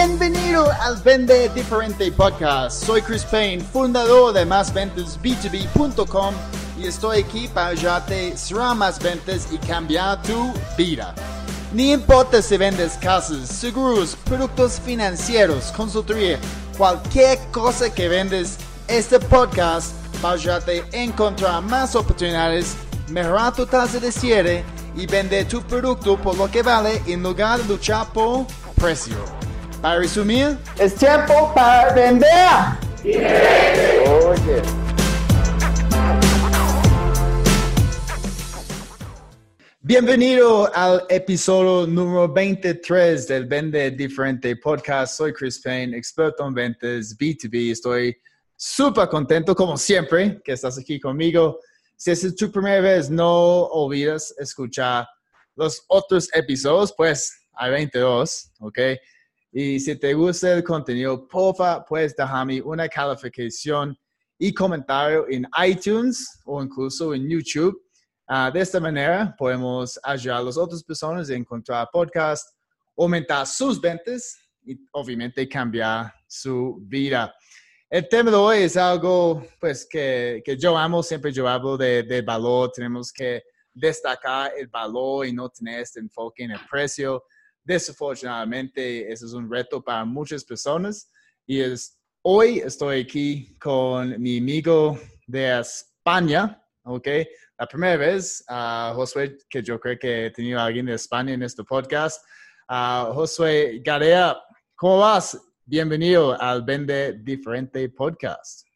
Bienvenido al Vende Diferente Podcast. Soy Chris Payne, fundador de másventasb2b.com y estoy aquí para ayudarte a cerrar más ventas y cambiar tu vida. Ni importa si vendes casas, seguros, productos financieros, consultoría, cualquier cosa que vendes, este podcast va a ayudarte a encontrar más oportunidades, mejorar tu tasa de cierre y vender tu producto por lo que vale en lugar de luchar por precio. Para resumir, es tiempo para vender. Oye. Bienvenido al episodio número 23 del Vende Diferente Podcast. Soy Chris Payne, experto en ventas B2B. Estoy súper contento, como siempre, que estás aquí conmigo. Si es tu primera vez, no olvides escuchar los otros episodios, pues hay 22, ¿ok? Y si te gusta el contenido, porfa, puedes dejarme una calificación y comentario en iTunes o incluso en YouTube. Ah, de esta manera podemos ayudar a las otras personas a encontrar podcast, aumentar sus ventas y obviamente cambiar su vida. El tema de hoy es algo pues, que, que yo amo, siempre yo hablo de, de, valor, tenemos que destacar el valor y no tener este enfoque en el precio. Desafortunadamente, eso es un reto para muchas personas y es, hoy estoy aquí con mi amigo de España, ¿ok? La primera vez, uh, Josué, que yo creo que he tenido a alguien de España en este podcast. Uh, Josué Garea, ¿cómo vas? Bienvenido al Vende Diferente Podcast.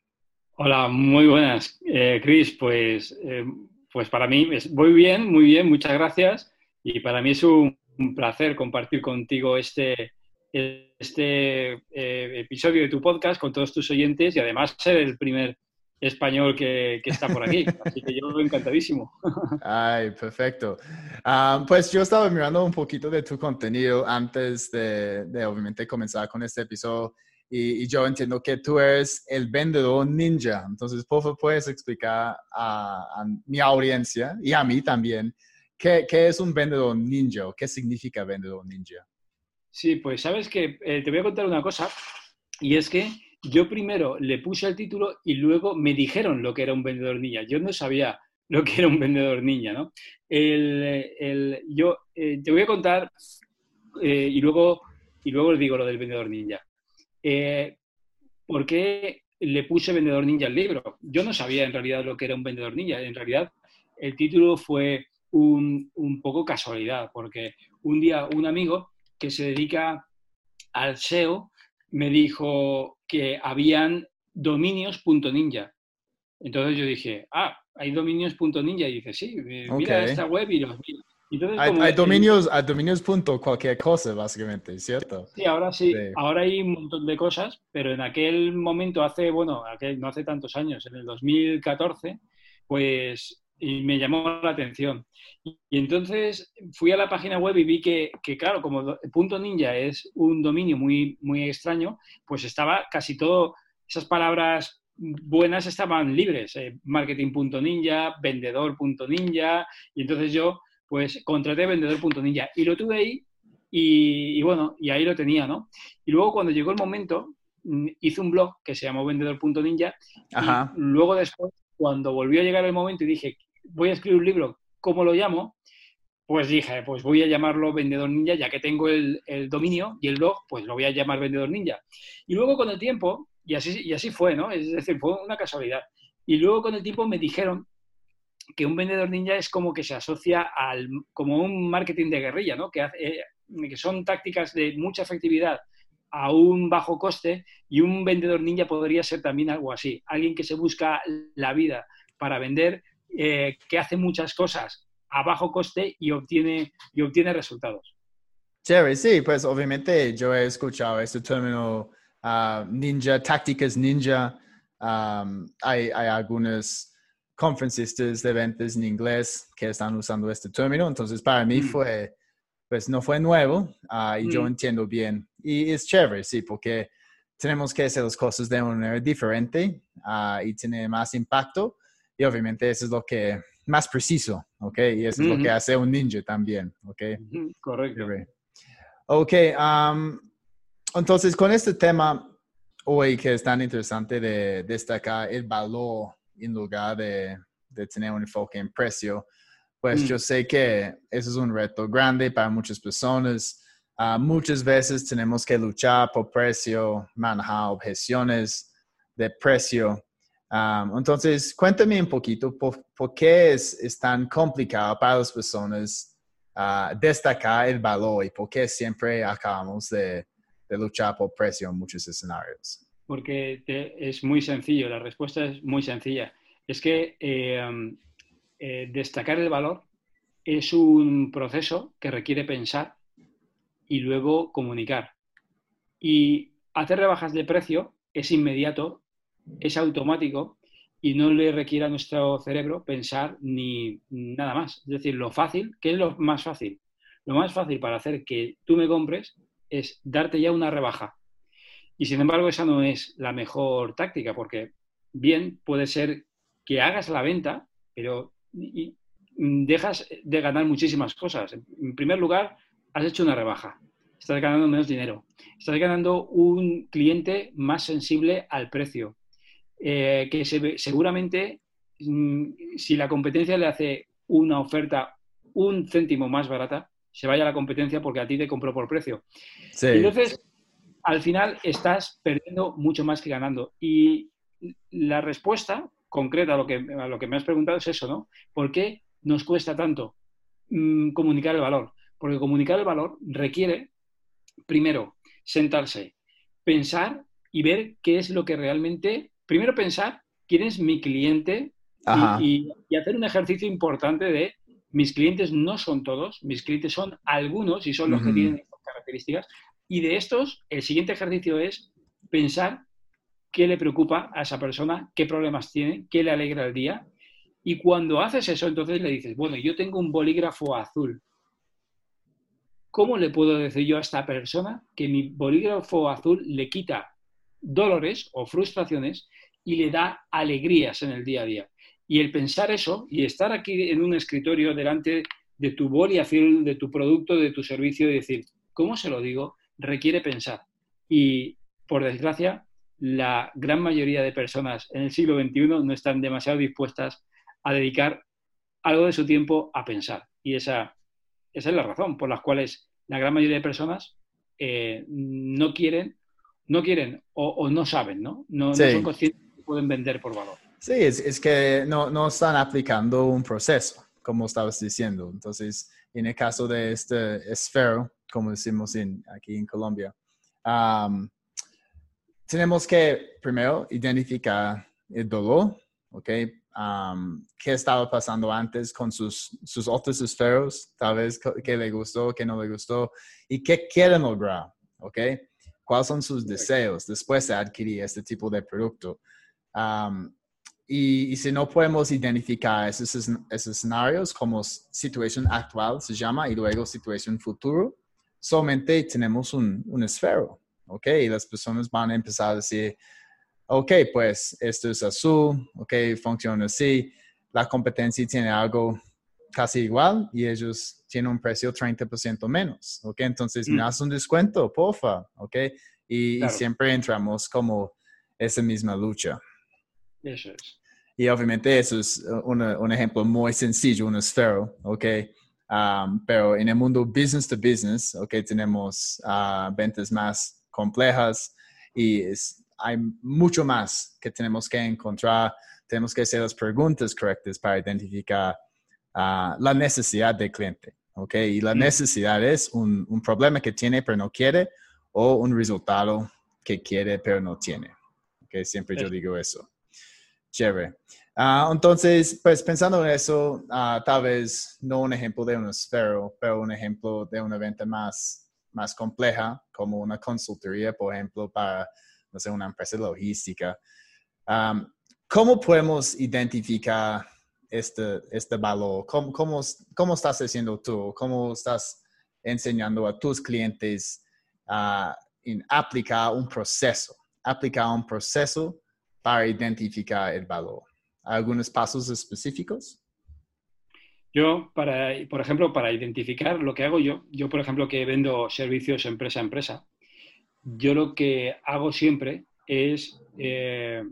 Hola, muy buenas, eh, Chris. Pues, eh, pues para mí es muy bien, muy bien, muchas gracias. Y para mí es un, un placer compartir contigo este, este eh, episodio de tu podcast con todos tus oyentes y además ser el primer español que, que está por aquí. Así que yo encantadísimo. Ay, perfecto. Um, pues yo estaba mirando un poquito de tu contenido antes de, de obviamente comenzar con este episodio y, y, yo entiendo que tú eres el vendedor ninja. Entonces, por favor, puedes explicar a, a mi audiencia y a mí también ¿Qué, ¿Qué, es un vendedor ninja? ¿Qué significa vendedor ninja? Sí, pues sabes que eh, te voy a contar una cosa y es que yo primero le puse el título y luego me dijeron lo que era un vendedor ninja. Yo no sabía lo que era un vendedor ninja, ¿no? El, el, yo eh, te voy a contar eh, y, luego, y luego digo lo del vendedor ninja. ¿Por qué le puse vendedor ninja al libro? Yo no sabía en realidad lo que era un vendedor ninja. En realidad el título fue un, un, poco casualidad, porque un día un amigo que se dedica al SEO me dijo que habían dominios.ninja. Entonces yo dije, ah, hay dominios.ninja. Y dice, sí, mira okay. esta web y los mira. Entonces, hay, hay, dominios, hay dominios punto cualquier cosa, básicamente, ¿cierto? Sí, ahora sí, sí, ahora hay un montón de cosas, pero en aquel momento, hace, bueno, aquel, no hace tantos años, en el 2014, pues y me llamó la atención. Y entonces fui a la página web y vi que, que, claro, como punto ninja es un dominio muy, muy extraño, pues estaba casi todo, esas palabras buenas estaban libres, eh, marketing.ninja, vendedor.ninja, y entonces yo pues contraté vendedor.ninja y lo tuve ahí y, y, bueno, y ahí lo tenía, ¿no? Y luego cuando llegó el momento, mm, hice un blog que se llamó vendedor.ninja y luego después, cuando volvió a llegar el momento y dije, voy a escribir un libro, ¿cómo lo llamo? Pues dije, pues voy a llamarlo Vendedor Ninja, ya que tengo el, dominio y el blog, pues lo voy a llamar Vendedor Ninja. Y luego con el tiempo, y así, y así fue, ¿no? Es decir, fue una casualidad. Y luego con el tiempo me dijeron que un vendedor ninja es como que se asocia al, como un marketing de guerrilla, ¿no? Que, hace, eh, que son tácticas de mucha efectividad a un bajo coste y un vendedor ninja podría ser también algo así. Alguien que se busca la vida para vender eh, que hace muchas cosas a bajo coste y obtiene, y obtiene resultados. Chévere, sí, pues obviamente yo he escuchado este término uh, ninja, tácticas ninja. Um, hay, hay algunos conferencistas de ventas en inglés que están usando este término, entonces para mí mm. fue, pues no fue nuevo uh, y mm. yo entiendo bien. Y es chévere, sí, porque tenemos que hacer las cosas de una manera diferente uh, y tiene más impacto y obviamente eso es lo que más preciso, ¿ok? Y eso es lo que hace un ninja también, ¿ok? Correcto. Ok, um, entonces, con este tema hoy que es tan interesante de destacar el valor en lugar de, de tener un enfoque en precio, pues Mm. yo sé que eso es un reto grande para muchas personas. Ah, muchas veces tenemos que luchar por precio, manejar objeciones de precio. Ah, entonces, cuéntame un poquito por, por qué es, es tan complicado para las personas ah, destacar el valor y por qué siempre acabamos de, de luchar por precio en muchos escenarios. Porque te- es muy sencillo, la respuesta es muy sencilla. Es que eh, um, eh, destacar el valor es un proceso que requiere pensar y luego comunicar. Y hacer rebajas de precio es inmediato, es automático y no le requiere a nuestro cerebro pensar ni nada más. Es decir, lo fácil, ¿qué es lo más fácil? Lo más fácil para hacer que tú me compres es darte ya una rebaja. Y sin embargo, esa no es la mejor táctica, porque bien puede ser que hagas la venta, pero y- dejas de ganar muchísimas cosas. En primer lugar, has hecho una rebaja, estás ganando menos dinero, estás ganando un cliente más sensible al precio, eh, que se ve- seguramente mm, si la competencia le hace una oferta un céntimo más barata, se vaya a la competencia porque a ti te compró por precio. Sí, Entonces, al final estás perdiendo mucho más que ganando. Y la respuesta concreta a lo que, a lo que me has preguntado es eso, ¿no? ¿Por qué nos cuesta tanto mm, comunicar el valor? Porque comunicar el valor requiere, primero, sentarse, pensar y ver qué es lo que realmente, primero pensar quién es mi cliente y- Ajá. y, y hacer un ejercicio importante de mis clientes no son todos, mis clientes son algunos y son los que tienen estas características. Y de estos, el siguiente ejercicio es pensar qué le preocupa a esa persona, qué problemas tiene, qué le alegra el día. Y cuando haces eso, entonces le dices, bueno, yo tengo un bolígrafo azul. ¿Cómo le puedo decir yo a esta persona que mi bolígrafo azul le quita dolores o frustraciones y le da alegrías en el día a día? Y el pensar eso y estar aquí en un escritorio delante de tu boli azul, de tu producto, de tu servicio y decir, ¿cómo se lo digo? Requiere pensar. Y por desgracia, la gran mayoría de personas en el siglo XXI no están demasiado dispuestas a dedicar algo de su tiempo a pensar. Y esa, esa es la razón por la cual la gran mayoría de personas eh, no quieren, no quieren o, o no saben, ¿no? No, Sí. no son conscientes que pueden vender por valor. Sí, es, es que no, no están aplicando un proceso, como estabas diciendo. Entonces, en el caso de este esfero, como decimos en, aquí en Colombia, am, tenemos que primero identificar el dolor, ¿ok? ¿Qué estaba pasando antes con sus, sus otros esferos? Tal vez qué le gustó, qué no le gustó, y qué quieren lograr, ¿ok? ¿Cuáles son sus deseos después de adquirir este tipo de producto? Y, y si no podemos identificar esos, esos escenarios como situación actual, se llama, y luego situación futuro, solamente tenemos un, un esfero, ¿ok? Y las personas van a empezar a decir, ok, pues esto es azul, ok, funciona así, la competencia tiene algo casi igual y ellos tienen un precio 30% menos, ok, entonces me Mm. das un descuento, porfa, ok, y, y Claro. siempre entramos como esa misma lucha. Eso es. Y obviamente eso es una- un ejemplo muy sencillo, un esfero, ¿ok? Um, pero en el mundo business to business, ¿ok? Tenemos uh, ventas más complejas y es- hay mucho más que tenemos que encontrar. Tenemos que hacer las preguntas correctas para identificar uh, la necesidad del cliente, ¿ok? Y la Mm. necesidad es un, un problema que tiene pero no quiere o un resultado que quiere pero no tiene. ¿ok? Siempre yo Eso. digo eso. Chévere. Ah, entonces, pues pensando en eso, ah, tal vez no un ejemplo de un esfero, pero un ejemplo de una venta más, más compleja, como una consultoría, por ejemplo, para, no sé, una empresa logística. ¿Cómo podemos identificar este, este valor? ¿Cómo, cómo, cómo estás haciendo tú? ¿Cómo estás enseñando a tus clientes a aplicar un proceso? Aplicar un proceso para identificar el valor. ¿Algunos pasos específicos? Yo, para, por ejemplo, para identificar lo que hago yo, yo, por ejemplo, que vendo servicios empresa a empresa, yo lo que hago siempre es, eh,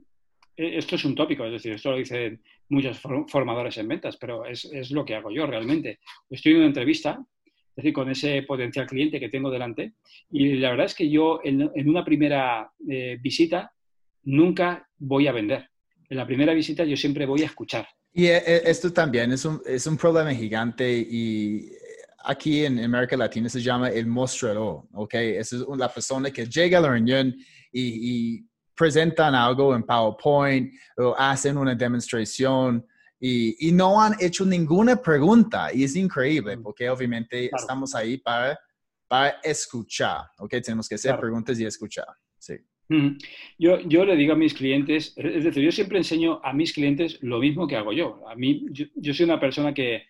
e-, esto es un tópico, es decir, esto lo dicen muchos formadores en ventas, pero es, es, lo que hago yo realmente. Estoy en una entrevista, es decir, con ese potencial cliente que tengo delante, y la verdad es que yo en, una primera eh, visita nunca voy a vender. En la primera visita yo siempre voy a escuchar. Y eh, esto también es un, es un problema gigante y aquí en América Latina se llama el mostrador, ¿ok? Esa es la persona que llega a la reunión y, presentan algo en PowerPoint o hacen una demostración y, y, no han hecho ninguna pregunta y es increíble mm. porque obviamente estamos ahí para, para escuchar, ¿ok? Tenemos que hacer preguntas y escuchar. Yo, yo, le digo a mis clientes, es decir, yo siempre enseño a mis clientes lo mismo que hago yo. A mí, yo, soy una persona que,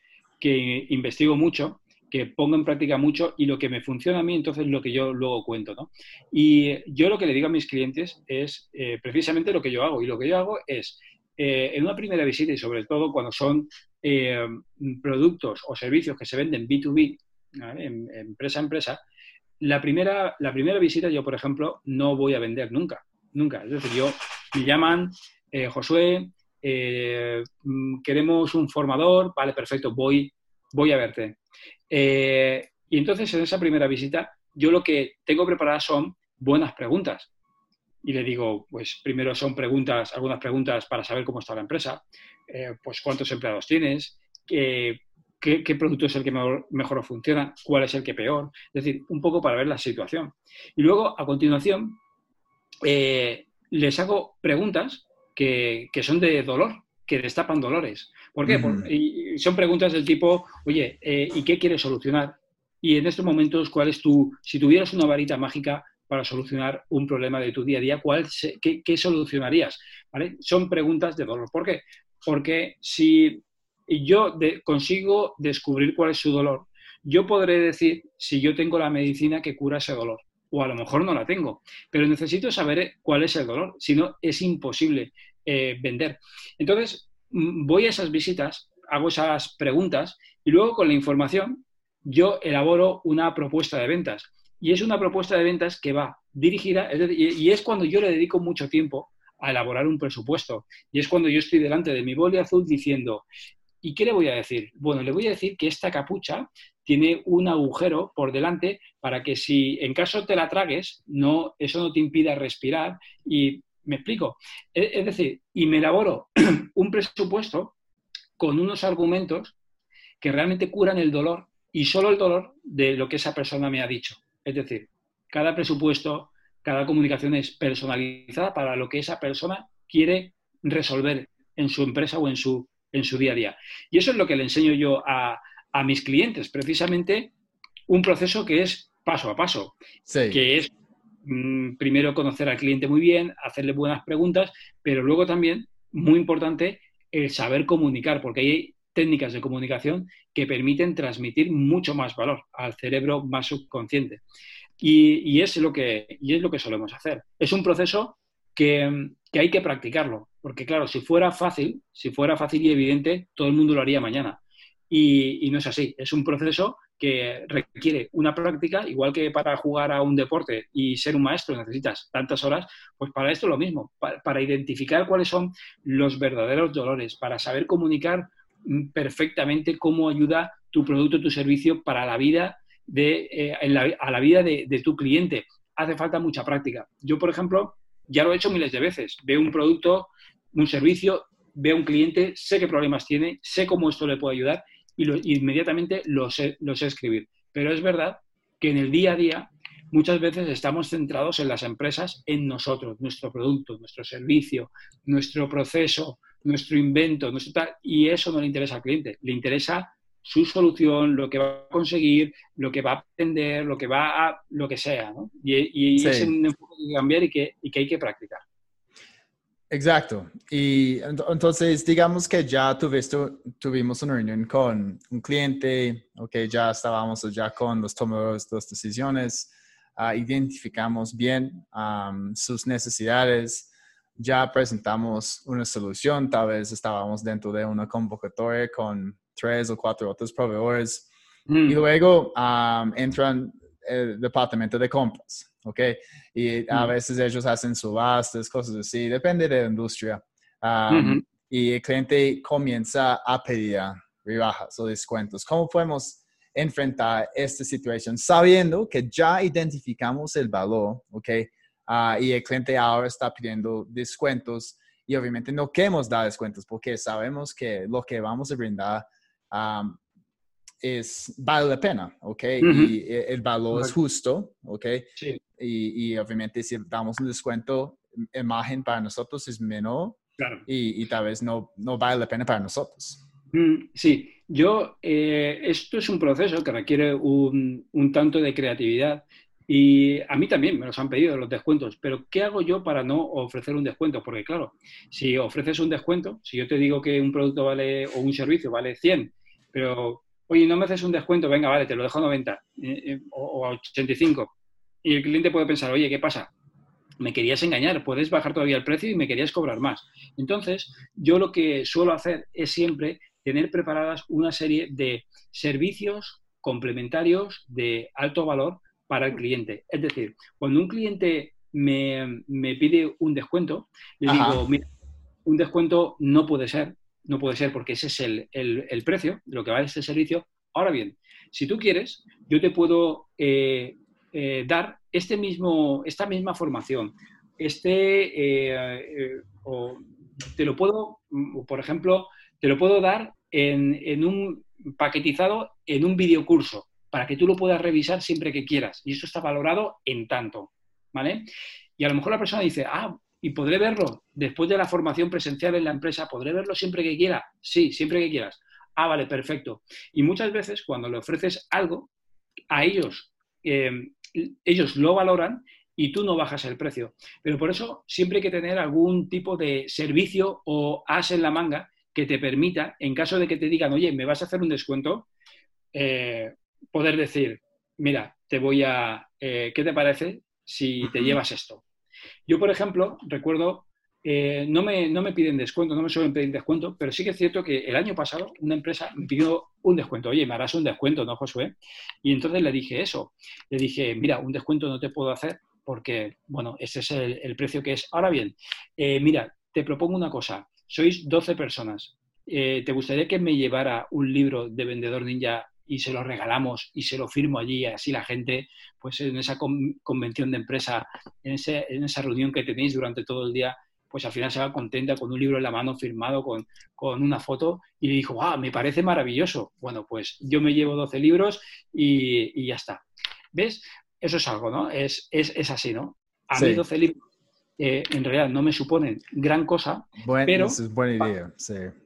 investigo mucho que pongo en práctica mucho y lo que me funciona a mí, entonces lo que yo luego cuento, ¿no? Y yo lo que le digo a mis clientes es eh, precisamente lo que yo hago. Y lo que yo hago es, eh, en una primera visita y sobre todo cuando son eh, productos o servicios que se venden B2B, empresa a empresa, la primera, la primera visita yo, por ejemplo, no voy a vender nunca, nunca. Es decir, yo me llaman, Josué, mm, queremos un formador, vale, perfecto, voy, voy a verte. Eh, y entonces en esa primera visita yo lo que tengo preparadas son buenas preguntas. Y le digo, pues primero son preguntas, algunas preguntas para saber cómo está la empresa, eh, pues cuántos empleados tienes, qué, producto es el que mejor, funciona, cuál es el que peor, es decir, un poco para ver la situación. Y luego, a continuación, eh, les hago preguntas que, que son de dolor, que destapan dolores. ¿Por qué? y son preguntas del tipo, oye, eh, ¿y qué quieres solucionar? Y en estos momentos, ¿cuál es tu, si tuvieras una varita mágica para solucionar un problema de tu día a día, ¿cuál qué, solucionarías? ¿Vale? Son preguntas de dolor. ¿Por qué? Porque si yo consigo descubrir cuál es su dolor, yo podré decir si yo tengo la medicina que cura ese dolor o a lo mejor no la tengo, pero necesito saber cuál es el dolor, si no es imposible eh, vender. Entonces, Mm, voy a esas visitas, hago esas preguntas y luego con la información yo elaboro una propuesta de ventas. Y es una propuesta de ventas que va dirigida, y es cuando yo le dedico mucho tiempo a elaborar un presupuesto. Y es cuando yo estoy delante de mi boli azul diciendo, ¿y qué le voy a decir? Bueno, le voy a decir que esta capucha tiene un agujero por delante para que si en caso te la tragues, no, eso no te impida respirar y me explico. Es decir, y me elaboro un presupuesto con unos argumentos que realmente curan el dolor y solo el dolor de lo que esa persona me ha dicho. Es decir, cada presupuesto, cada comunicación es personalizada para lo que esa persona quiere resolver en su empresa o en su, en su día a día. Y eso es lo que le enseño yo a, mis clientes, precisamente un proceso que es paso a paso, que es Mm, primero conocer al cliente muy bien, hacerle buenas preguntas, pero luego también, muy importante, el saber comunicar, porque hay técnicas de comunicación que permiten transmitir mucho más valor al cerebro más subconsciente. Y, es, lo que, es lo que solemos hacer. Es un proceso que, hay que practicarlo, porque claro, si fuera fácil, si fuera fácil y evidente, todo el mundo lo haría mañana. y no es así, es un proceso que requiere una práctica, igual que para jugar a un deporte y ser un maestro necesitas tantas horas, pues para esto lo mismo, para, identificar cuáles son los verdaderos dolores, para saber comunicar mm, perfectamente cómo ayuda tu producto, tu servicio para la vida de, eh, a la vida de, de tu cliente. Hace falta mucha práctica. Yo, por ejemplo, ya lo he hecho miles de veces. Veo un producto, un servicio, veo un cliente, sé qué problemas tiene, sé cómo esto le puede ayudar y inmediatamente lo sé, escribir. Pero es verdad que en el día a día muchas veces estamos centrados en las empresas, en nosotros, nuestro producto, nuestro servicio, nuestro proceso, nuestro invento, y eso no le interesa al cliente, le interesa su solución, lo que va a conseguir, lo que va a aprender, lo que va a, lo que sea, ¿no? Y, es un enfoque que cambiar y que, y que hay que practicar. Exacto. Y entonces, digamos que ya tuviste, tuvimos una reunión con un cliente, ok, ya estábamos ya con los tomadores de las decisiones, uh, identificamos bien sus necesidades, ya presentamos una solución, tal vez estábamos dentro de una convocatoria con tres o cuatro otros proveedores y mm. luego entran el departamento de compras. ¿Ok? Y a veces ellos hacen subastas, cosas así, depende de la industria. Um, y el cliente comienza a pedir rebajas o descuentos. ¿Cómo podemos enfrentar esta situación sabiendo que ya identificamos el valor, ¿ok? Ah, y el cliente ahora está pidiendo descuentos y obviamente no queremos dar descuentos porque sabemos que lo que vamos a brindar es, vale la pena, ¿ok? Y el valor es justo, ¿ok? Sí. Y, y, obviamente si damos un descuento, imagen para nosotros es menor claro. y, y, tal vez no, no vale la pena para nosotros. Mm, sí, yo, eh, esto es un proceso que requiere un, un, tanto de creatividad y a mí también me los han pedido los descuentos, pero ¿qué hago yo para no ofrecer un descuento? Porque claro, si ofreces un descuento, si yo te digo que un producto vale o un servicio vale 100, pero oye, no me haces un descuento, venga, vale, te lo dejo a 90 eh, eh, o, a 85. Y el cliente puede pensar, oye, ¿qué pasa? Me querías engañar, puedes bajar todavía el precio y me querías cobrar más. Entonces, yo lo que suelo hacer es siempre tener preparadas una serie de servicios complementarios de alto valor para el cliente. Es decir, cuando un cliente me, pide un descuento, le digo, mira, un descuento no puede ser, no puede ser porque ese es el, precio de lo que vale este servicio. Ahora bien, si tú quieres, yo te puedo eh, eh, dar este mismo, esta misma formación, este, eh, o te lo puedo, por ejemplo, te lo puedo dar en, un paquetizado en un videocurso para que tú lo puedas revisar siempre que quieras. Y eso está valorado en tanto, ¿vale? Y a lo mejor la persona dice, ah, ¿y podré verlo después de la formación presencial en la empresa? ¿Podré verlo siempre que quiera? Sí, siempre que quieras. Ah, vale, perfecto. Y muchas veces cuando le ofreces algo, a ellos, eh, ellos lo valoran y tú no bajas el precio. Pero por eso siempre hay que tener algún tipo de servicio o as en la manga que te permita, en caso de que te digan, oye, me vas a hacer un descuento, eh, poder decir, mira, te voy a, eh, ¿qué te parece si te llevas esto? Yo, por ejemplo, recuerdo, eh, no, me, no me piden descuento, no me suelen pedir descuento, pero sí que es cierto que el año pasado una empresa me pidió un descuento. Oye, me harás un descuento, ¿no, Josué? Y entonces le dije eso. Le dije, mira, un descuento no te puedo hacer porque, bueno, ese es el, precio que es. Ahora bien, mira, te propongo una cosa sois 12 personas. Eh, ¿Te gustaría que me llevara un libro de Vendedor Ninja y se lo regalamos y se lo firmo allí, así la gente, pues en esa convención de empresa, en, esa reunión que tenéis durante todo el día, pues al final se va contenta con un libro en la mano firmado con, una foto y le dijo, ah, me parece maravilloso. Bueno, pues yo me llevo 12 libros y, ya está. ¿Ves? Eso es algo, ¿no? Es, es, así, ¿no? A mí 12 libros eh, en realidad no me suponen gran cosa, pero, es buena idea,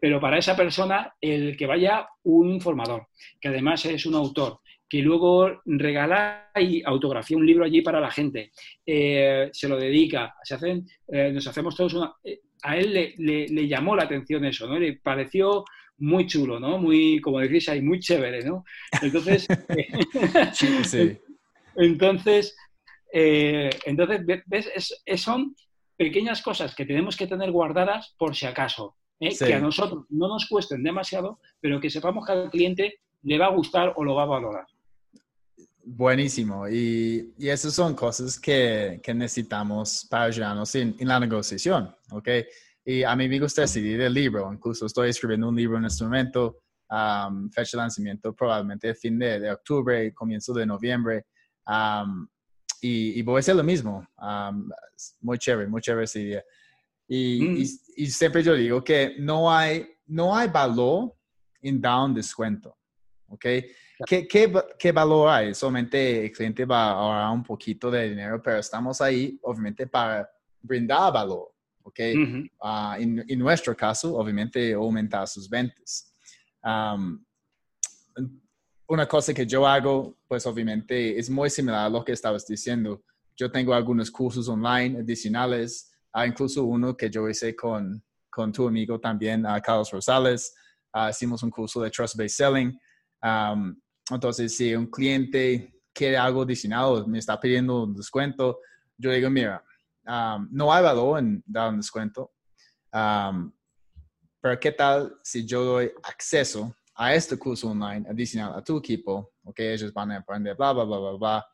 pero para esa persona el que vaya un formador, que además es un autor, que luego regala y autografía un libro allí para la gente, eh, se lo dedica, se hacen, eh, nos hacemos todos una... a él le, llamó la atención eso, ¿no? Le pareció muy chulo, ¿no? Muy, como decís ahí, muy chévere, ¿no? Entonces, sí, entonces eh, entonces, ¿ves? Es, son pequeñas cosas que tenemos que tener guardadas por si acaso, ¿eh? que a nosotros no nos cuesten demasiado, pero que sepamos que al cliente le va a gustar o lo va a valorar. Buenísimo. Y, y esas son cosas que, que necesitamos para ayudarnos en, en, la negociación, ¿ok? Y a mí me gusta decidir el libro. Incluso estoy escribiendo un libro en este momento, fecha de lanzamiento probablemente fin de, de octubre, comienzo de noviembre y, voy a hacer lo mismo. muy chévere, muy chévere esa idea. Mm. Y, y, siempre yo digo que no hay, no hay valor en dar un descuento. ¿Ok? ¿Qué, qué, qué valor hay? Solamente el cliente va a ahorrar un poquito de dinero, pero estamos ahí, obviamente, para brindar valor. ¿Ok? Ah, en, en, nuestro caso, obviamente, aumentar sus ventas una cosa que yo hago, pues obviamente es muy similar a lo que estabas diciendo. Yo tengo algunos cursos online adicionales, ah, incluso uno que yo hice con, con tu amigo también, uh, Carlos Rosales. Uh, hicimos un curso de Trust Based Selling. Um, entonces, si un cliente quiere algo adicional, me está pidiendo un descuento, yo digo, mira, um, no hay valor en dar un descuento, um, pero ¿qué tal si yo doy acceso a este curso online adicional a tu equipo, ok, ellos van a aprender, bla, bla, bla, bla, bla.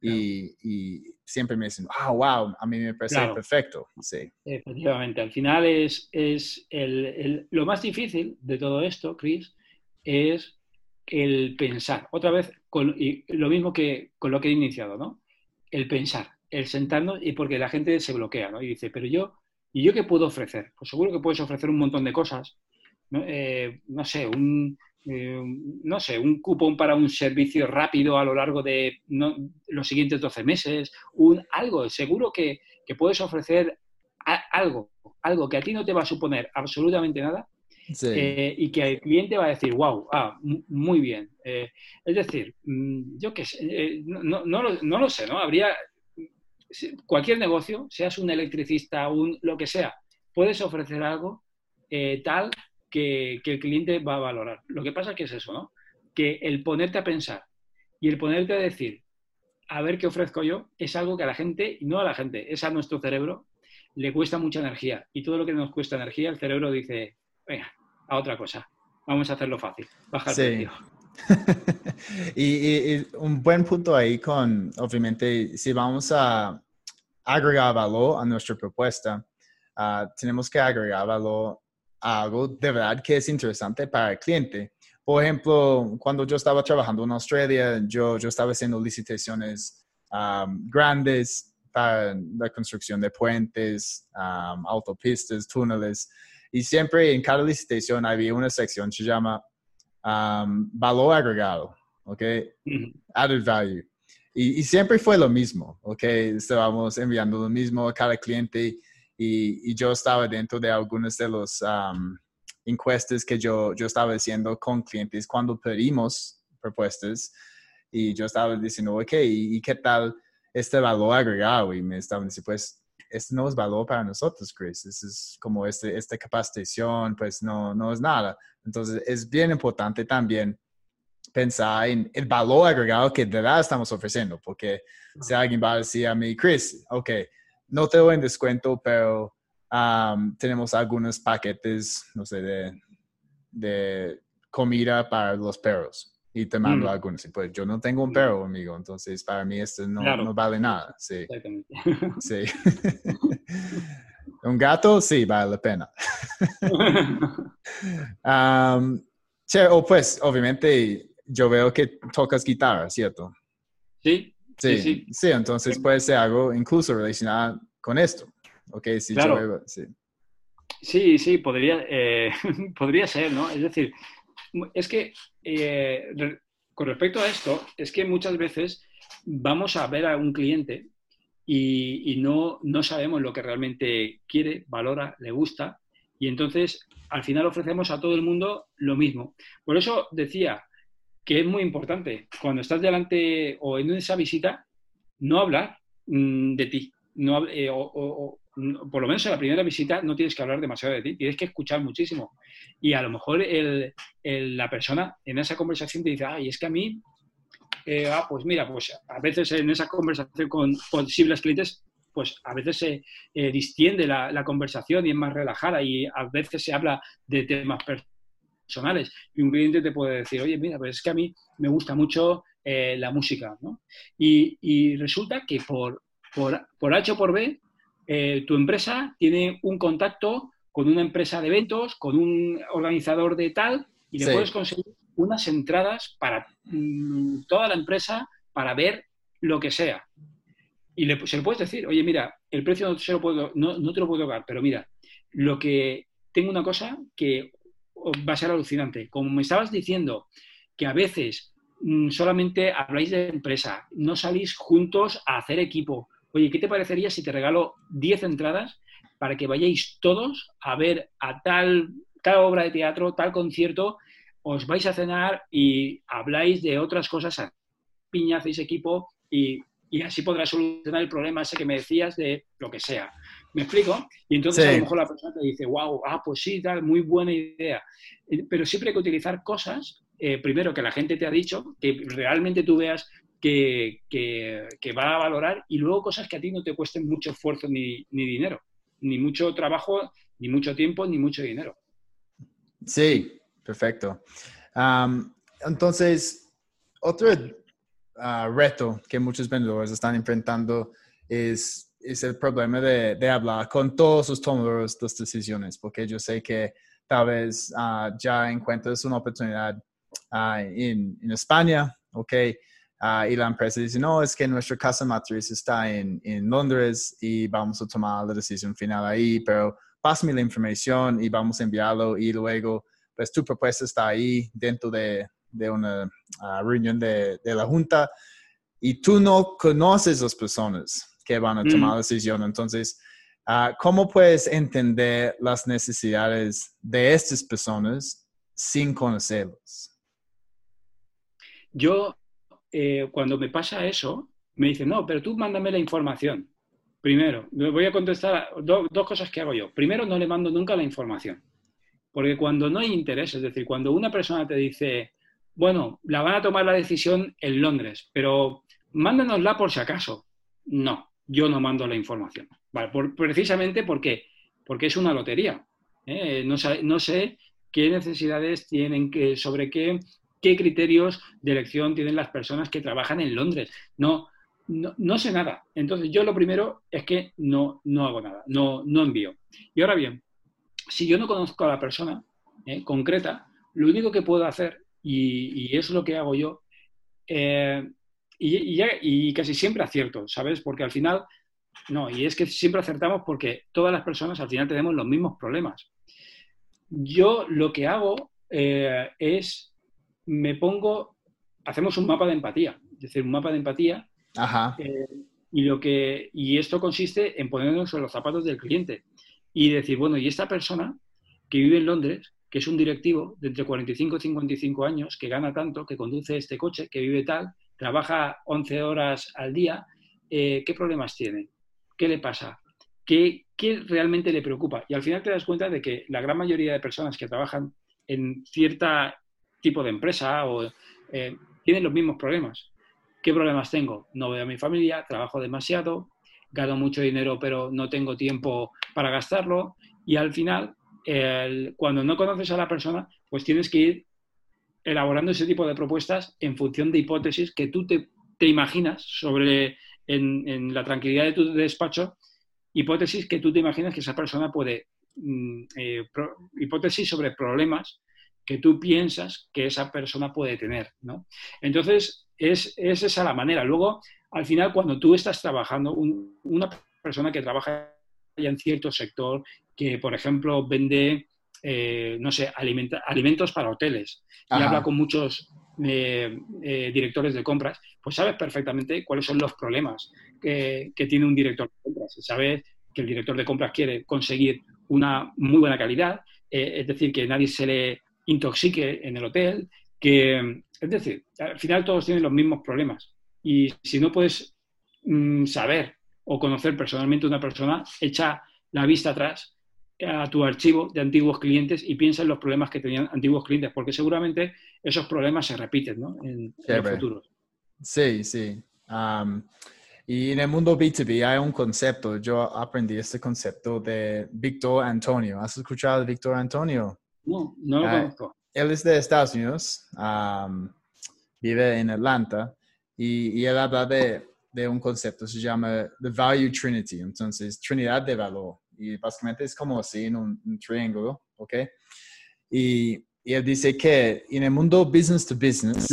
y, siempre me dicen, ah, wow, a mí me parece perfecto. Sí. Efectivamente, al final es, es el, lo más difícil de todo esto, Chris, es el pensar. Otra vez, con, y lo mismo que con lo que he iniciado, ¿no? El pensar, el sentarnos, y porque la gente se bloquea, ¿no? Y dice, pero yo, ¿y yo qué puedo ofrecer? Pues seguro que puedes ofrecer un montón de cosas, no, eh, no sé, un, eh, no sé, un cupón para un servicio rápido a lo largo de los siguientes 12 meses, un, algo, seguro que, puedes ofrecer algo, algo que a ti no te va a suponer absolutamente nada eh, y que el cliente va a decir, wow, ah, muy bien. Eh, es decir, mm, yo qué sé, no, no, lo, sé, ¿no? Habría cualquier negocio, seas un electricista, un lo que sea, puedes ofrecer algo tal que, el cliente va a valorar. Lo que pasa que es eso, ¿no? Que el ponerte a pensar y el ponerte a decir, a ver qué ofrezco yo, es algo que a la gente, y no a la gente, es a nuestro cerebro, le cuesta mucha energía. Y todo lo que nos cuesta energía, el cerebro dice, venga, a otra cosa, vamos a hacerlo fácil, bajar sí. y, un buen punto ahí con, obviamente, si vamos a agregar valor a nuestra propuesta, ah, tenemos que agregar valor algo de verdad que es interesante para el cliente. Por ejemplo, cuando yo estaba trabajando en Australia, yo, yo estaba haciendo licitaciones grandes para la construcción de puentes, autopistas, túneles, y siempre en cada licitación había una sección que se llama valor agregado, ¿ok? Added value. Y, y, siempre fue lo mismo, ¿ok? Estábamos enviando lo mismo a cada cliente y, yo estaba dentro de algunas de las encuestas que yo, yo estaba haciendo con clientes cuando pedimos propuestas y yo estaba diciendo, ok, ¿y, qué tal este valor agregado? Y me estaban diciendo, pues, este no es valor para nosotros, Chris. es como este, esta capacitación, pues no, no es nada. Entonces, es bien importante también pensar en el valor agregado que de verdad estamos ofreciendo, porque si alguien va a decir a mí, Chris, ok, no te doy en descuento, pero tenemos algunos paquetes, no sé, de, de, comida para los perros. Y te mando mm. algunos. pues yo no tengo un perro, amigo, entonces para mí esto no, no vale nada. Sí. sí. un gato, sí, vale la pena. o pues, obviamente, yo veo que tocas guitarra, ¿cierto? Sí, Sí, sí, sí. entonces puede ser algo incluso relacionado con esto. Ok, sí, claro. sí. Sí, sí, podría, eh, podría ser, ¿no? Es decir, es que eh, con respecto a esto, es que muchas veces vamos a ver a un cliente y, no, no sabemos lo que realmente quiere, valora, le gusta, y entonces al final ofrecemos a todo el mundo lo mismo. Por eso decía, que es muy importante. Cuando estás delante o en esa visita, no hablar mm, de ti. No, eh, o, por lo menos en la primera visita no tienes que hablar demasiado de ti, tienes que escuchar muchísimo. Y a lo mejor la persona en esa conversación te dice, ay, es que a mí, eh, ah, pues mira, pues a veces en esa conversación con posibles clientes, pues a veces se eh, distiende la, la, conversación y es más relajada y a veces se habla de temas personales. Y un cliente te puede decir, oye, mira, pues es que a mí me gusta mucho eh, la música, ¿no? Y, resulta que por, por, por, H o por B, eh, tu empresa tiene un contacto con una empresa de eventos, con un organizador de tal, y le puedes conseguir unas entradas para mm, toda la empresa para ver lo que sea. Y le, se lo puedes decir, oye, mira, el precio no, se lo puedo, no, no te lo puedo tocar, pero mira, lo que tengo una cosa que va a ser alucinante. Como me estabas diciendo, que a veces mm, solamente habláis de empresa, no salís juntos a hacer equipo. Oye, ¿qué te parecería si te regalo 10 entradas para que vayáis todos a ver a tal, tal obra de teatro, tal concierto, os vais a cenar y habláis de otras cosas, piña, hacéis equipo y, y así podrás solucionar el problema ese que me decías de lo que sea. ¿Me explico? Y entonces a lo mejor la persona te dice, wow, ah, pues sí, tal, muy buena idea. Eh, pero siempre hay que utilizar cosas, eh, primero que la gente te ha dicho, que realmente tú veas que, va a valorar, y luego cosas que a ti no te cuesten mucho esfuerzo ni, dinero, ni mucho trabajo, ni mucho tiempo, ni mucho dinero. Sí, perfecto. entonces, otro ah, reto que muchos vendedores están enfrentando es, es el problema de, hablar con todos los tomadores de decisiones, porque yo sé que tal vez uh, ya encuentres una oportunidad uh, en, España, ¿ok? Uh, y la empresa dice, no, es que nuestra casa matriz está en, en, Londres y vamos a tomar la decisión final ahí, pero pásame la información y vamos a enviarlo y luego, pues tu propuesta está ahí dentro de, de una reunión de, de, la junta y tú no conoces las personas que van a tomar la mm. decisión. Entonces, uh, ¿cómo puedes entender las necesidades de estas personas sin conocerlos? Yo eh, cuando me pasa eso, me dicen, no, pero tú mándame la información. Primero, me voy a contestar dos cosas que hago yo. Primero, no le mando nunca la información. Porque cuando no hay interés, es decir, cuando una persona te dice, bueno, la van a tomar la decisión en Londres, pero mándanosla por si acaso. No, yo no mando la información. Vale, precisamente porque, porque es una lotería. ¿eh? No, no, sé qué necesidades tienen, que, sobre qué qué criterios de elección tienen las personas que trabajan en Londres. No, no, sé nada. Entonces, yo lo primero es que no, no hago nada, no, no envío. Y ahora bien, si yo no conozco a la persona eh, concreta, lo único que puedo hacer, y, eso es lo que hago yo, eh, y, y, casi siempre acierto, ¿sabes? Porque al final, no, y es que siempre acertamos porque todas las personas al final tenemos los mismos problemas. Yo lo que hago eh, es me pongo, hacemos un mapa de empatía, es decir, un mapa de empatía. Eh, y, lo que, y esto consiste en ponernos en los zapatos del cliente y decir, bueno, y esta persona que vive en Londres, que es un directivo de entre 45 y 55 años, que gana tanto, que conduce este coche, que vive tal, trabaja 11 horas al día, eh, ¿qué problemas tiene? ¿Qué le pasa? ¿Qué, ¿Qué realmente le preocupa? Y al final te das cuenta de que la gran mayoría de personas que trabajan en cierta tipo de empresa o eh, tienen los mismos problemas. ¿Qué problemas tengo? No veo a mi familia, trabajo demasiado, gano mucho dinero pero no tengo tiempo para gastarlo y al final, cuando no conoces a la persona, pues tienes que ir elaborando ese tipo de propuestas en función de hipótesis que tú te, imaginas sobre en, la tranquilidad de tu despacho, hipótesis que tú te imaginas que esa persona puede, mm, eh, hipótesis sobre problemas que tú piensas que esa persona puede tener, ¿no? Entonces, es, esa la manera. Luego, al final, cuando tú estás trabajando, una persona que trabaja ya en cierto sector, que, por ejemplo, vende, eh, no sé, alimentos para hoteles y habla con muchos eh, eh, directores de compras, pues sabes perfectamente cuáles son los problemas que, que tiene un director de compras. Sabes que el director de compras quiere conseguir una muy buena calidad, es decir, que nadie se le intoxique en el hotel, que, es decir, al final todos tienen los mismos problemas. Y si no puedes mm, saber o conocer personalmente a una persona, echa la vista atrás a tu archivo de antiguos clientes y piensa en los problemas que tenían antiguos clientes, porque seguramente esos problemas se repiten ¿no? en, el futuro. Sí, sí. y en el mundo B2B hay un concepto, yo aprendí este concepto de Víctor Antonio. ¿Has escuchado de Víctor Antonio? No, no lo ah, conozco. Él es de Estados Unidos, vive en Atlanta y, él habla de, de, un concepto, se llama The Value Trinity, entonces Trinidad de valor. Y básicamente es como así en un, triángulo, ¿ok? Y, y, él dice que en el mundo business to business,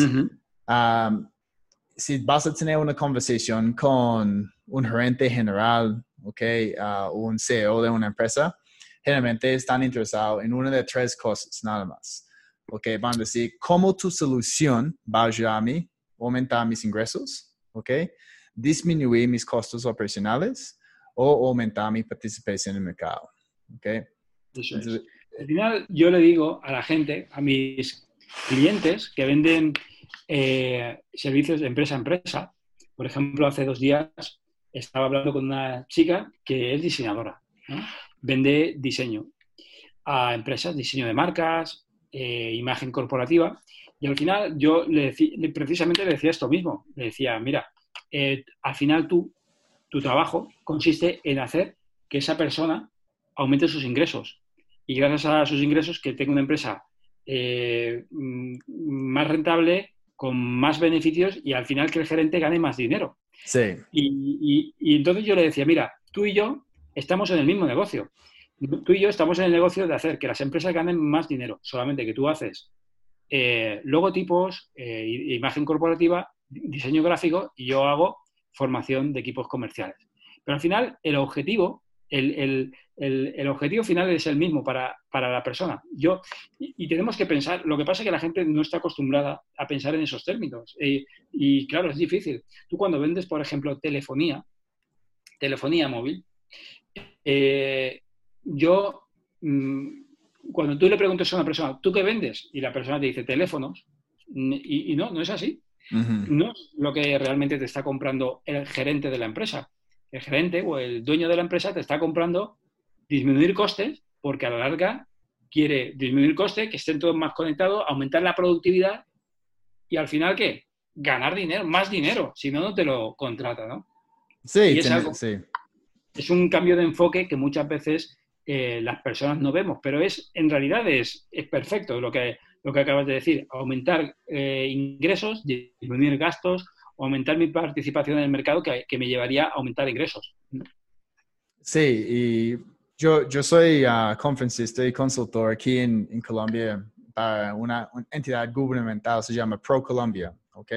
si vas a tener una conversación con un gerente general, ¿ok? Uh, un CEO de una empresa, generalmente están interesados en una de tres cosas nada más. ¿Ok? Van a decir, ¿cómo tu solución va a ayudar a mí a aumentar mis ingresos? ¿Ok? Disminuir mis costos operacionales o aumentar mi participación en el mercado. ¿Ok? Al final, yo le digo a la gente, a mis clientes que venden eh, servicios de empresa a empresa, por ejemplo, hace dos días estaba hablando con una chica que es diseñadora. ¿no? vende diseño a empresas, diseño de marcas, eh, imagen corporativa. Y al final yo le precisamente le decía esto mismo. Le decía, mira, eh, al final tú, tu trabajo consiste en hacer que esa persona aumente sus ingresos. Y gracias a sus ingresos que tenga una empresa eh, mm, más rentable, con más beneficios y al final que el gerente gane más dinero. Sí. Y, y, entonces yo le decía, mira, tú y yo estamos en el mismo negocio. Tú y yo estamos en el negocio de hacer que las empresas ganen más dinero, solamente que tú haces eh, logotipos, eh, imagen corporativa, diseño gráfico y yo hago formación de equipos comerciales. Pero al final el objetivo, el, objetivo final es el mismo para, la persona. Yo, y, tenemos que pensar, lo que pasa es que la gente no está acostumbrada a pensar en esos términos. Eh, y claro, es difícil. Tú cuando vendes, por ejemplo, telefonía, telefonía móvil, yo... Mm, cuando tú le preguntas a una persona, ¿tú qué vendes? Y la persona te dice teléfonos, y, no, no es así. No es lo que realmente te está comprando el gerente de la empresa. El gerente o el dueño de la empresa te está comprando disminuir costes porque a la larga quiere disminuir costes, que estén todos más conectados, aumentar la productividad y al final, ¿qué? Ganar dinero, más dinero, si no, no te lo contrata, ¿no? Sí, sí. Es un cambio de enfoque que muchas veces eh, las personas no vemos, pero es en realidad es, es perfecto lo que, lo que acabas de decir, aumentar eh, ingresos, disminuir gastos, aumentar mi participación en el mercado que, que, me llevaría a aumentar ingresos. Sí, y yo, yo soy uh, conferencista y consultor aquí en, en Colombia para una, una, entidad gubernamental, se llama Pro Colombia, ¿ok?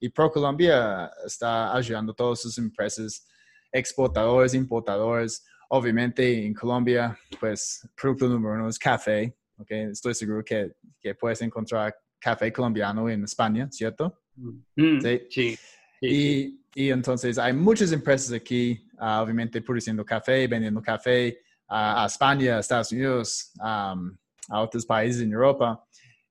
Y Pro Colombia está ayudando a todas sus empresas, exportadores, importadores, Obviamente en Colombia, pues producto número uno es café. Okay? Estoy seguro que, que puedes encontrar café colombiano en España, ¿cierto? Mm, sí. y, y, entonces hay muchas empresas aquí, uh, obviamente produciendo café, vendiendo café uh, a España, a Estados Unidos, um, a otros países en Europa.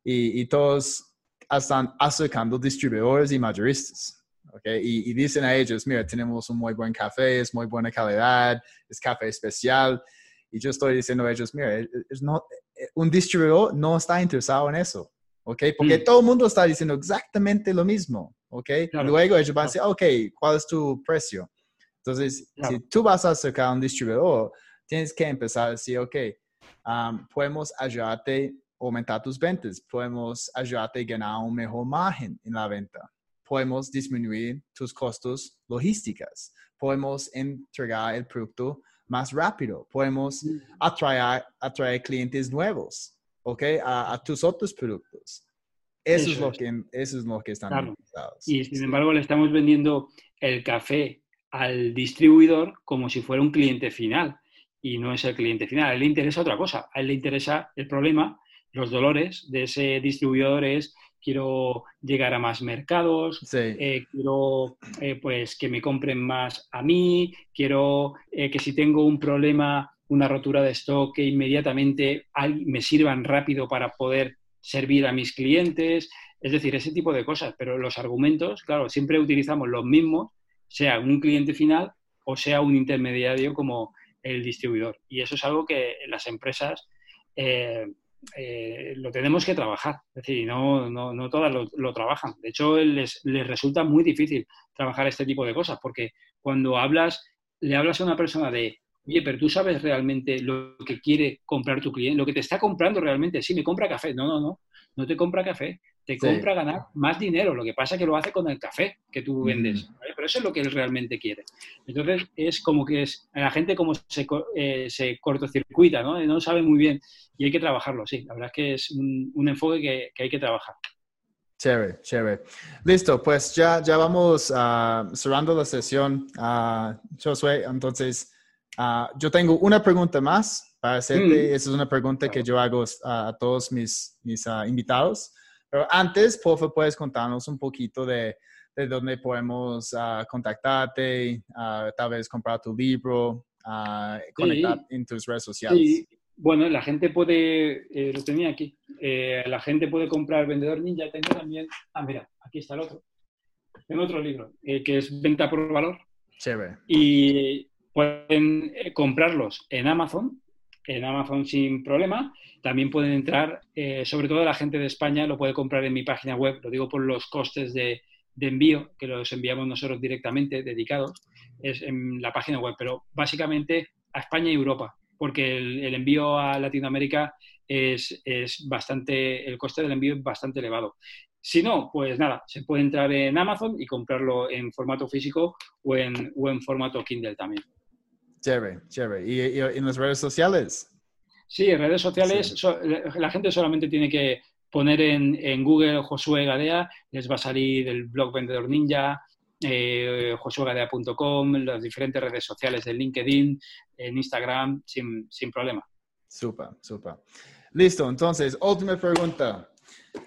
Y, y todos están acercando distribuidores y mayoristas. Y, dicen a ellos, mira, tenemos un muy buen café, es muy buena calidad, es café especial. Y yo estoy diciendo a ellos, mira, es no, un distribuidor no está interesado en eso, ¿ok? Porque mm. todo el mundo está diciendo exactamente lo mismo, ¿ok? Luego ellos van a decir, ok, ¿cuál es tu precio? Entonces, si tú vas a acercar a un distribuidor, tienes que empezar a decir, ok, um, podemos ayudarte a aumentar tus ventas, podemos ayudarte a ganar un mejor margen en la venta podemos disminuir tus costos logísticas, podemos entregar el producto más rápido, podemos atraer, atraer clientes nuevos, ¿ok? A, tus otros productos. Eso, es lo que, eso es lo que están claro. Y sin embargo le estamos vendiendo el café al distribuidor como si fuera un cliente final y no es el cliente final. A él le interesa otra cosa. A él le interesa el problema, los dolores de ese distribuidor es quiero llegar a más mercados, eh, quiero eh, pues que me compren más a mí, quiero eh, que si tengo un problema, una rotura de stock, que inmediatamente me sirvan rápido para poder servir a mis clientes, es decir, ese tipo de cosas. Pero los argumentos, claro, siempre utilizamos los mismos, sea un cliente final o sea un intermediario como el distribuidor. Y eso es algo que las empresas eh, lo tenemos que trabajar. Es decir, no, no, no todas lo, trabajan. De hecho, les, les, resulta muy difícil trabajar este tipo de cosas, porque cuando hablas, le hablas a una persona de, oye, pero tú sabes realmente lo que quiere comprar tu cliente, lo que te está comprando realmente. Sí, me compra café. No, no, no. No te compra café te compra ganar más dinero. Lo que pasa es que lo hace con el café que tú vendes. Pero eso es lo que él realmente quiere. Entonces es como que es, la gente como se, eh, se cortocircuita, ¿no? No sabe muy bien y hay que trabajarlo, sí. La verdad es que es un, enfoque que, que, hay que trabajar. Chévere, chévere. Listo, pues ya, ya vamos uh, cerrando la sesión, uh, Josué. Entonces, uh, yo tengo una pregunta más para hacerte. Mm. Esa es una pregunta que yo hago a todos mis, mis invitados. Pero antes, por favor, puedes contarnos un poquito de, de dónde podemos uh, contactarte, uh, tal vez comprar tu libro, uh, conectar en tus redes sociales. Sí. Bueno, la gente puede, eh, lo tenía aquí, eh, la gente puede comprar Vendedor Ninja, tengo también, ah, mira, aquí está el otro, tengo otro libro, eh, que es Venta por Valor. Chévere. Y pueden comprarlos en Amazon, en Amazon sin problema. También pueden entrar, eh, sobre todo la gente de España lo puede comprar en mi página web, lo digo por los costes de, envío, que los enviamos nosotros directamente, dedicados, es en la página web, pero básicamente a España y Europa, porque el, envío a Latinoamérica es, bastante, el coste del envío es bastante elevado. Si no, pues nada, se puede entrar en Amazon y comprarlo en formato físico o en, o en formato Kindle también. Chévere, chévere. ¿Y, en las redes sociales? Sí, en redes sociales la gente solamente tiene que poner en, en, Google Josué Gadea, les va a salir el blog Vendedor Ninja, eh, josuegadea.com, las diferentes redes sociales de LinkedIn, en Instagram, sin, sin problema. Súper, súper. Listo, entonces, última pregunta.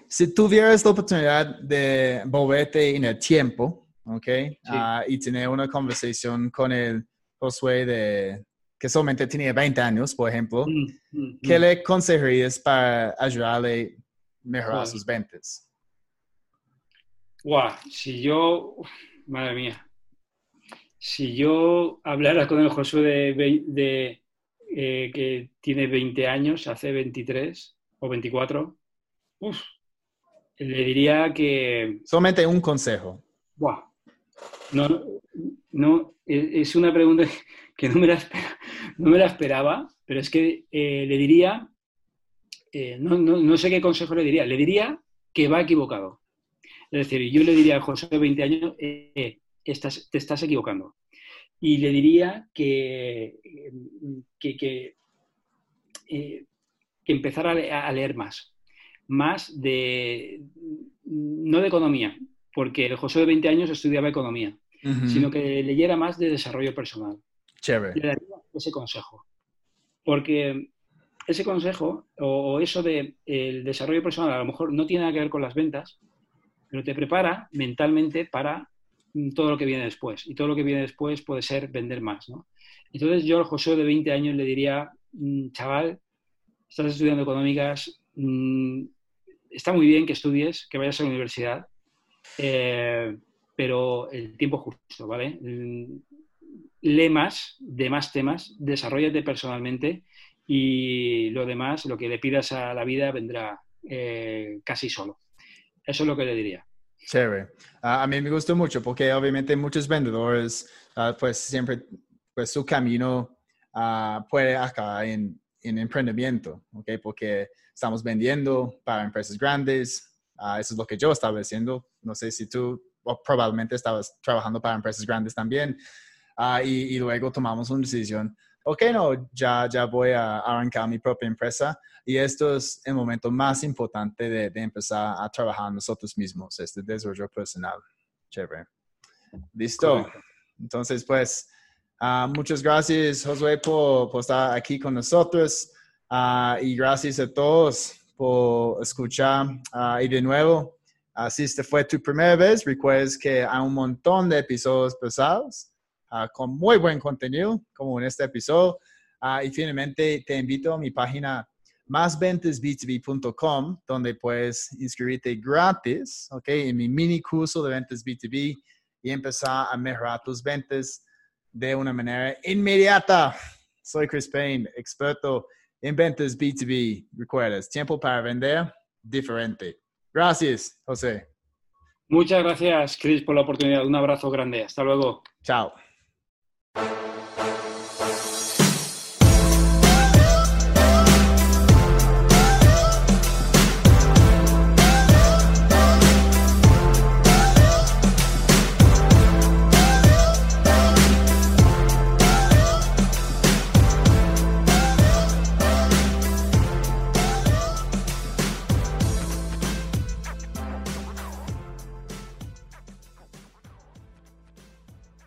Si tuvieras la oportunidad de volverte en el tiempo, ¿ok? Ah, y tener una conversación con el Josué de que solamente tenía 20 años, por ejemplo, mm, mm, ¿qué mm. le aconsejarías para ayudarle a mejorar sus ventas? Wow, si yo, madre mía, si yo hablara con el Josué de, eh, que tiene 20 años, hace 23 o 24, uf, le diría que... Solamente un consejo. Wow. No, no, es una pregunta que no me la, no me la esperaba, pero es que eh, le diría, eh, no, no, sé qué consejo le diría, le diría que va equivocado. Es decir, yo le diría a José de 20 años, eh, estás, te estás equivocando. Y le diría que, que, que, empezara a leer más, más de, no de economía, porque el José de 20 años estudiaba economía, sino que leyera más de desarrollo personal. Chévere. Le daría ese consejo. Porque ese consejo o, eso de el desarrollo personal a lo mejor no tiene nada que ver con las ventas, pero te prepara mentalmente para todo lo que viene después. Y todo lo que viene después puede ser vender más, ¿no? Entonces yo al José de 20 años le diría, mm, chaval, estás estudiando económicas, mm, está muy bien que estudies, que vayas a la universidad, eh, pero el tiempo justo, ¿vale? Mm, lee más de más temas, desarrollate personalmente y lo demás, lo que le pidas a la vida, vendrá eh, casi solo. Eso es lo que le diría. Chévere. a mí me gustó mucho porque obviamente muchos vendedores, ah, pues siempre, pues su camino uh, puede acabar en, en, emprendimiento, ¿ok? Porque estamos vendiendo para empresas grandes. Eso es lo que yo estaba haciendo. No sé si tú probablemente estabas trabajando para empresas grandes también. Ah, y, luego tomamos una decisión, ok, no, ya, ya voy a arrancar mi propia empresa y esto es el momento más importante de, empezar a trabajar nosotros mismos, este desarrollo personal. Chévere. Listo. Entonces, pues, ah, muchas gracias, Josué, por, estar aquí con nosotros ah, y gracias a todos por escuchar. y de nuevo, si esta fue tu primera vez, recuerdes que hay un montón de episodios pasados Ah, con muy buen contenido, como en este episodio. Ah, y finalmente te invito a mi página másventasb2b.com, donde puedes inscribirte gratis, ¿ok? En mi mini curso de ventas B2B y empezar a mejorar tus ventas de una manera inmediata. Soy Chris Payne, experto en ventas B2B. Recuerdas, tiempo para vender diferente. Gracias, José. Muchas gracias, Chris, por la oportunidad. Un abrazo grande. Hasta luego. Chao.